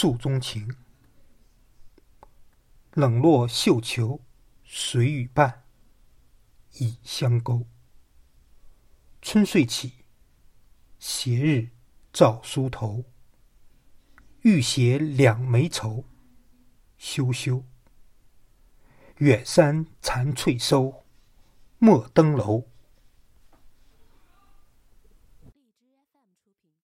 诉衷情冷落绣球谁与伴倚香钩春睡起斜日照梳头欲携两眉愁羞羞。远山残翠收莫登楼